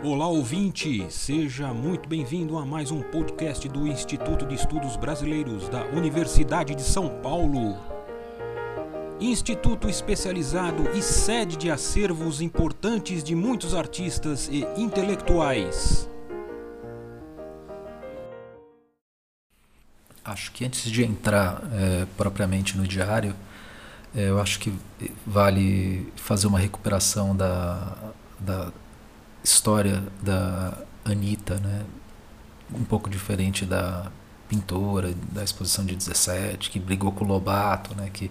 Olá ouvinte, seja muito bem-vindo a mais um podcast do Instituto de Estudos Brasileiros da Universidade de São Paulo. Instituto especializado e sede de acervos importantes de muitos artistas e intelectuais. Acho que antes de entrar é, propriamente no diário, é, eu acho que vale fazer uma recuperação da, da história da Anitta, né? um pouco diferente da pintora da exposição de 17, que brigou com o Lobato, né? que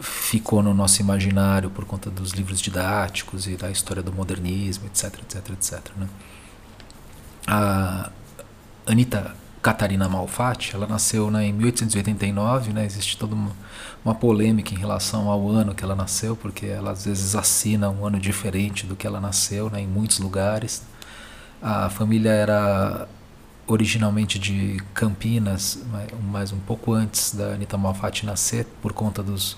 ficou no nosso imaginário por conta dos livros didáticos e da história do modernismo, etc, etc, etc. Né? A Anitta Catarina Malfatti, ela nasceu né, em 1889, né, existe toda uma, uma, polêmica em relação ao ano que ela nasceu, porque ela às vezes assina um ano diferente do que ela nasceu né, em muitos lugares. A família era originalmente de Campinas, mas um pouco antes da Anita Malfatti nascer, por conta dos,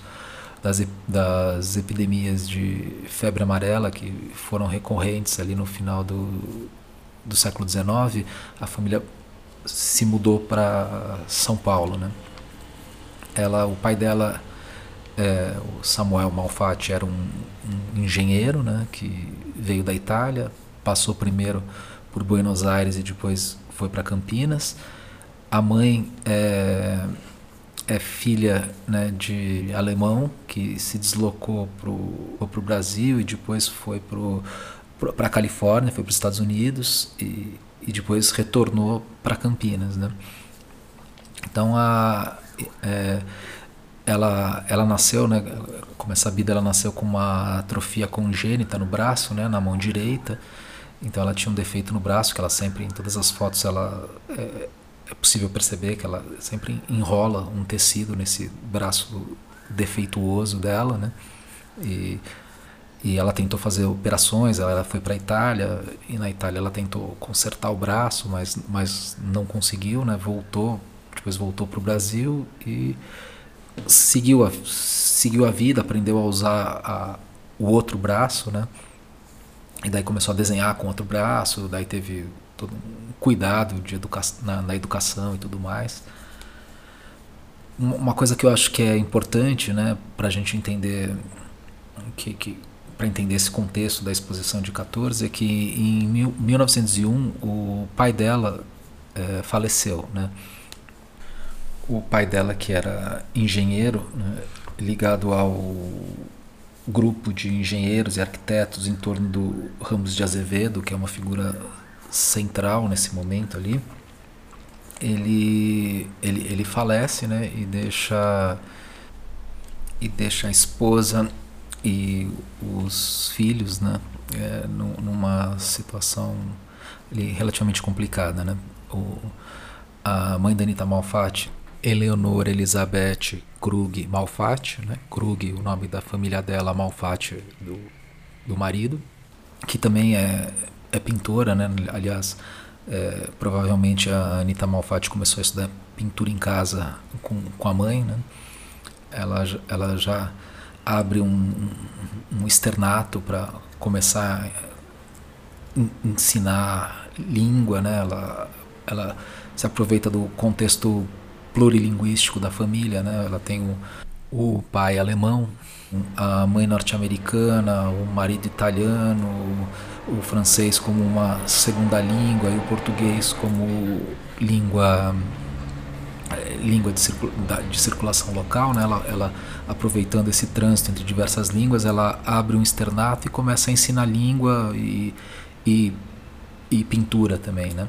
das, das epidemias de febre amarela que foram recorrentes ali no final do, do século XIX, a família se mudou para São Paulo, né? Ela, o pai dela, é, o Samuel Malfatti, era um, um, engenheiro, né? Que veio da Itália, passou primeiro por Buenos Aires e depois foi para Campinas. A mãe é, é filha né, de alemão que se deslocou para o Brasil e depois foi para a Califórnia, foi para os Estados Unidos e e depois retornou para Campinas, né? Então a é, ela ela nasceu, né? Como é sabido, ela nasceu com uma atrofia congênita no braço, né? Na mão direita. Então ela tinha um defeito no braço que ela sempre em todas as fotos ela é, é possível perceber que ela sempre enrola um tecido nesse braço defeituoso dela, né? E e ela tentou fazer operações, ela foi para a Itália e na Itália ela tentou consertar o braço, mas, mas não conseguiu, né? Voltou, depois voltou para o Brasil e seguiu a, seguiu a vida, aprendeu a usar a, o outro braço, né? E daí começou a desenhar com outro braço, daí teve todo um cuidado de educa na, na educação e tudo mais. Uma coisa que eu acho que é importante, né, para a gente entender que, que para entender esse contexto da exposição de 14 é que em mil, 1901 o pai dela é, faleceu, né? O pai dela que era engenheiro, né, ligado ao grupo de engenheiros e arquitetos em torno do Ramos de Azevedo, que é uma figura central nesse momento ali, ele, ele, ele falece né, e deixa e deixa a esposa e os filhos, né, é, numa situação relativamente complicada, né? O, a mãe da Anitta Malfatti, Eleonora Elizabeth Krug Malfatti, né? Krug, o nome da família dela, Malfatti do, do marido, que também é, é pintora, né? Aliás, é, provavelmente a Anitta Malfatti começou a estudar pintura em casa com, com a mãe, né? Ela, ela já abre um, um externato para começar a ensinar língua, né? Ela, ela se aproveita do contexto plurilinguístico da família, né? Ela tem o, o pai alemão, a mãe norte-americana, o marido italiano, o, o francês como uma segunda língua e o português como língua é, língua de, circula, de, circulação local, né? ela, ela, aproveitando esse trânsito entre diversas línguas, ela abre um externato e começa a ensinar língua e, e, e pintura também, né?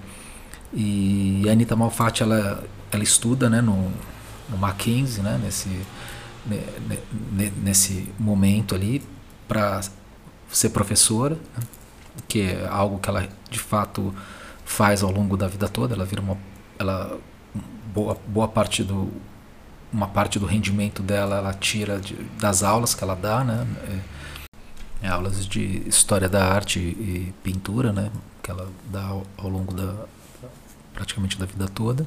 E a Anita Malfatti ela, ela estuda, né, no, no Mackenzie, né, nesse nesse momento ali para ser professora, né? que é algo que ela de fato faz ao longo da vida toda. Ela vira uma, ela boa, boa parte do uma parte do rendimento dela ela tira de, das aulas que ela dá, né? É, é aulas de história da arte e pintura, né? Que ela dá ao, ao longo da praticamente da vida toda.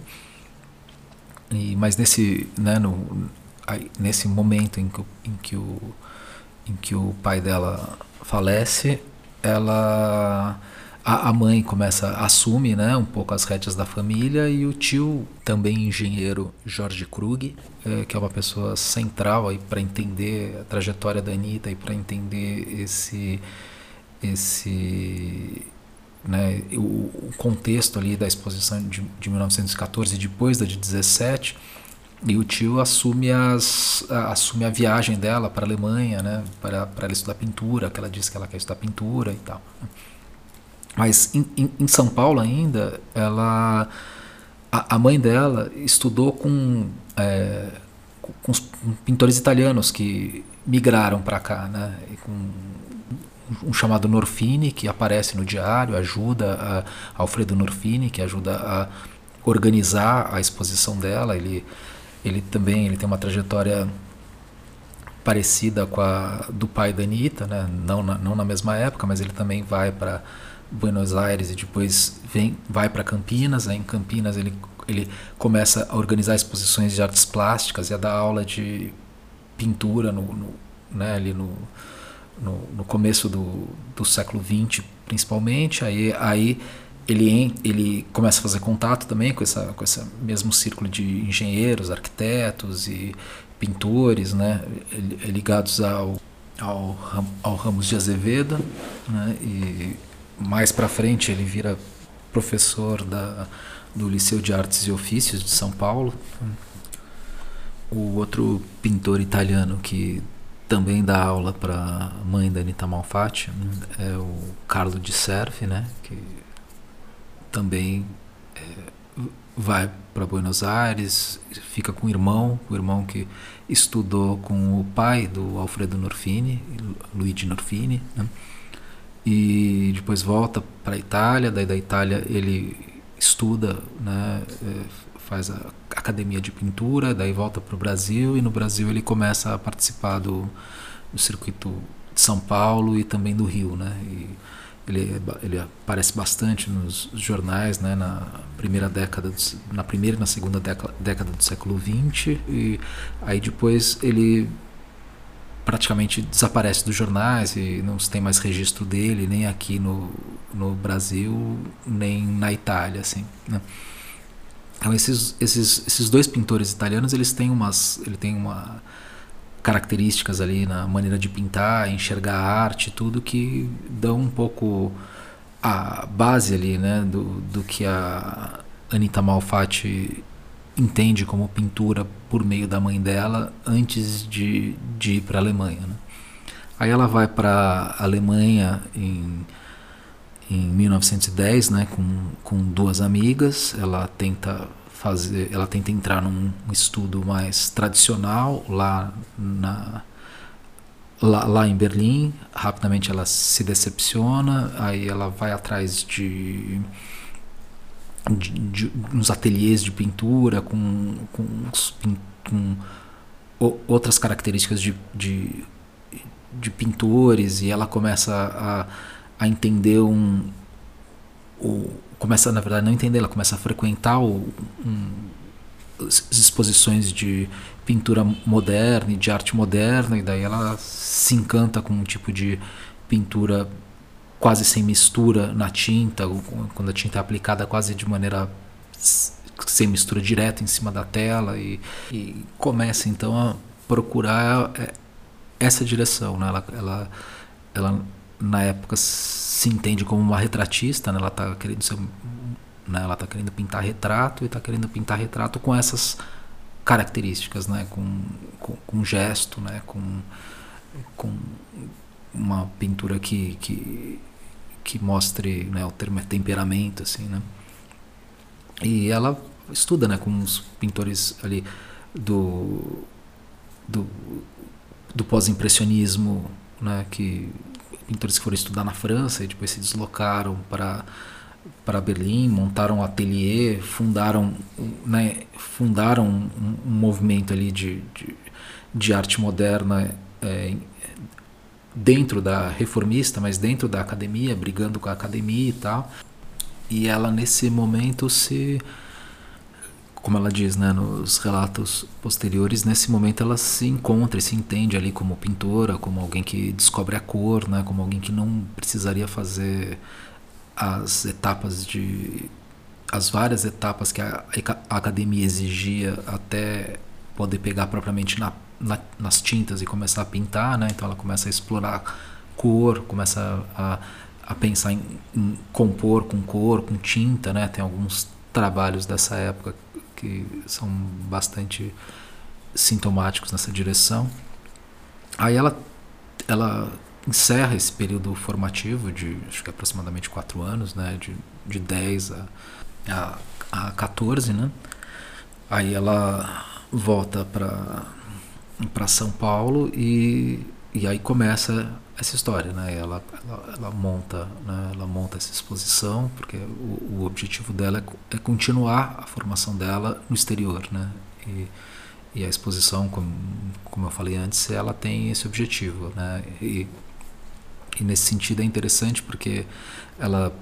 E mas nesse, né? No, aí, nesse momento em que, em que o em que o pai dela falece, ela a, a mãe começa assume né, um pouco as rédeas da família e o tio, também engenheiro Jorge Krug, é, que é uma pessoa central aí para entender a trajetória da Anitta e para entender esse esse né, o, o, contexto ali da exposição de, de 1914 e depois da de 17 e o tio assume as assume a viagem dela para a Alemanha né para para ela estudar pintura que ela disse que ela quer estudar pintura e tal mas em, em, em São Paulo ainda, ela, a, a mãe dela estudou com, é, com pintores italianos que migraram para cá, né? Um chamado Norfini, que aparece no diário, ajuda a Alfredo Norfini, que ajuda a organizar a exposição dela. Ele, ele também ele tem uma trajetória parecida com a do pai da Anitta, né? não, na, não na mesma época, mas ele também vai para Buenos Aires e depois vem, vai para Campinas. Aí em Campinas ele, ele começa a organizar exposições de artes plásticas e a dar aula de pintura no, no né, ali no, no, no, começo do, do século XX, principalmente. Aí, aí ele, ele começa a fazer contato também com, essa, com esse mesmo círculo de engenheiros, arquitetos e pintores né, ligados ao, ao, ao Ramos de Azevedo. Né, e mais para frente ele vira professor da, do Liceu de Artes e Ofícios de São Paulo. O outro pintor italiano que também dá aula para a mãe da Anita Malfatti é o Carlo de Servi, né, que também é, vai para Buenos Aires, fica com o irmão, o irmão que estudou com o pai do Alfredo Norfini, Luigi Norfini, né? E depois volta para a Itália, daí da Itália ele estuda, né, é, faz a academia de pintura, daí volta para o Brasil e no Brasil ele começa a participar do, do circuito de São Paulo e também do Rio, né, e ele, ele aparece bastante nos jornais, né, na primeira década, na primeira e na segunda década, década do século XX e aí depois ele praticamente desaparece dos jornais e não se tem mais registro dele nem aqui no, no Brasil nem na Itália assim né? então esses, esses, esses dois pintores italianos eles têm umas ele tem uma características ali na maneira de pintar enxergar a arte tudo que dão um pouco a base ali né do, do que a Anita Malfatti entende como pintura por meio da mãe dela antes de, de ir para a Alemanha. Né? Aí ela vai para a Alemanha em, em 1910, né, com, com duas amigas. Ela tenta fazer, ela tenta entrar num estudo mais tradicional lá na lá, lá em Berlim. Rapidamente ela se decepciona, aí ela vai atrás de de, de, nos ateliês de pintura com, com, com outras características de, de, de, pintores e ela começa a, a entender um o, começa na verdade não entender ela começa a frequentar o, um, exposições de pintura moderna e de arte moderna e daí ela se encanta com um tipo de pintura quase sem mistura na tinta, quando a tinta é aplicada quase de maneira sem mistura direta em cima da tela e, e começa então a procurar é, essa direção, né? Ela, ela, ela na época se entende como uma retratista, né? Ela está querendo ser, né? Ela tá querendo pintar retrato e está querendo pintar retrato com essas características, né? Com, com, com gesto, né? Com, com uma pintura que, que que mostre, né, o termo é temperamento, assim, né? E ela estuda, né, com os pintores ali do do, do pós-impressionismo, né, que pintores que foram estudar na França e depois se deslocaram para para Berlim, montaram um ateliê, fundaram, né, fundaram um, um movimento ali de, de, de arte moderna é, dentro da reformista, mas dentro da academia, brigando com a academia e tal. E ela nesse momento se como ela diz, né, nos relatos posteriores, nesse momento ela se encontra e se entende ali como pintora, como alguém que descobre a cor, né, como alguém que não precisaria fazer as etapas de as várias etapas que a, a academia exigia até poder pegar propriamente na, na, nas tintas e começar a pintar, né? Então ela começa a explorar cor, começa a, a pensar em, em, compor com cor, com tinta, né? Tem alguns trabalhos dessa época que são bastante sintomáticos nessa direção. Aí ela, ela encerra esse período formativo de acho que aproximadamente quatro anos, né? De, de 10 a, a, a 14, né? Aí ela volta para para São Paulo e, e aí começa essa história, né? Ela, ela, ela monta, né? ela monta essa exposição porque o, o objetivo dela é, é, continuar a formação dela no exterior, né? E, e a exposição, como, como eu falei antes, ela tem esse objetivo, né? E, e nesse sentido é interessante porque ela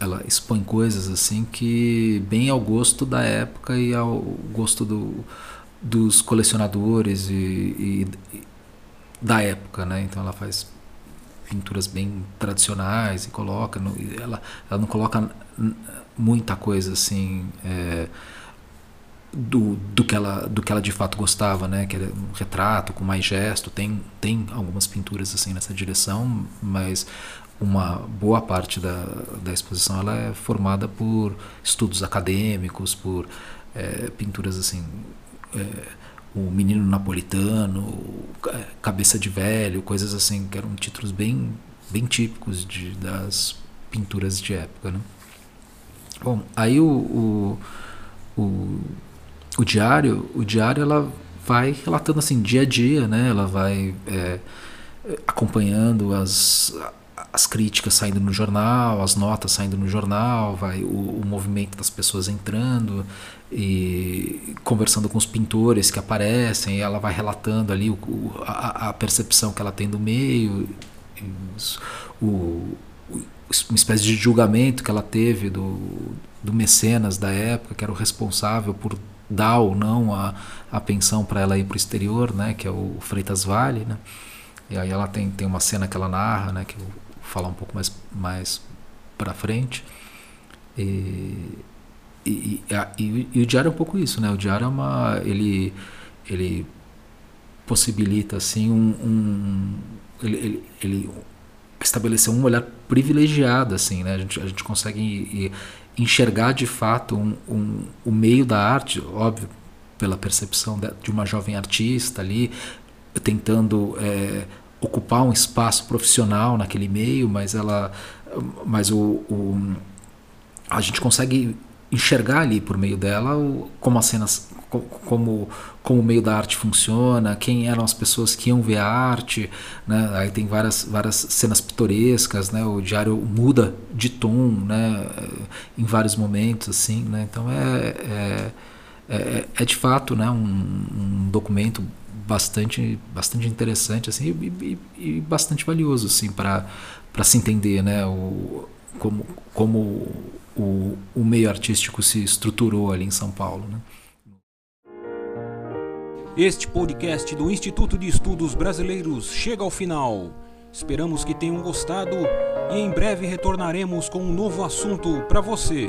ela expõe coisas assim que bem ao gosto da época e ao gosto do, dos colecionadores e, e, e da época, né? Então ela faz pinturas bem tradicionais e coloca, no, ela, ela não coloca muita coisa assim é, do, do, que ela, do que ela de fato gostava, né? Que era um retrato com mais gesto, tem, tem algumas pinturas assim nessa direção, mas uma boa parte da, da exposição ela é formada por estudos acadêmicos, por é, pinturas assim, é, o Menino Napolitano, Cabeça de Velho, coisas assim que eram títulos bem, bem típicos de, das pinturas de época, né? Bom, aí o, o, o, o diário, o diário ela vai relatando assim dia a dia, né? Ela vai é, acompanhando as as críticas saindo no jornal, as notas saindo no jornal, vai o, o, movimento das pessoas entrando e conversando com os pintores que aparecem, e ela vai relatando ali o, a, a, percepção que ela tem do meio, o, uma espécie de julgamento que ela teve do, do mecenas da época, que era o responsável por dar ou não a, a pensão para ela ir para o exterior, né, que é o Freitas Vale, né? E aí ela tem, tem uma cena que ela narra, né, que falar um pouco mais, mais para frente. E, e, e, e, o diário é um pouco isso, né? O diário é uma, ele, ele possibilita assim um, um ele, ele, ele estabelecer um olhar privilegiado assim, né? A gente, a gente consegue enxergar de fato um, um, o meio da arte, óbvio, pela percepção de, uma jovem artista ali tentando é, ocupar um espaço profissional naquele meio, mas ela, mas o, o a gente consegue enxergar ali por meio dela o, como as cenas como como o meio da arte funciona, quem eram as pessoas que iam ver a arte, né? Aí tem várias várias cenas pitorescas, né? O diário muda de tom, né? Em vários momentos, assim, né? Então é é, é, é de fato, né? Um, um documento bastante bastante interessante assim e, e, e bastante valioso assim para se entender né o como como o, o meio artístico se estruturou ali em São Paulo né? Este podcast do Instituto de Estudos Brasileiros chega ao final. Esperamos que tenham gostado e em breve retornaremos com um novo assunto para você.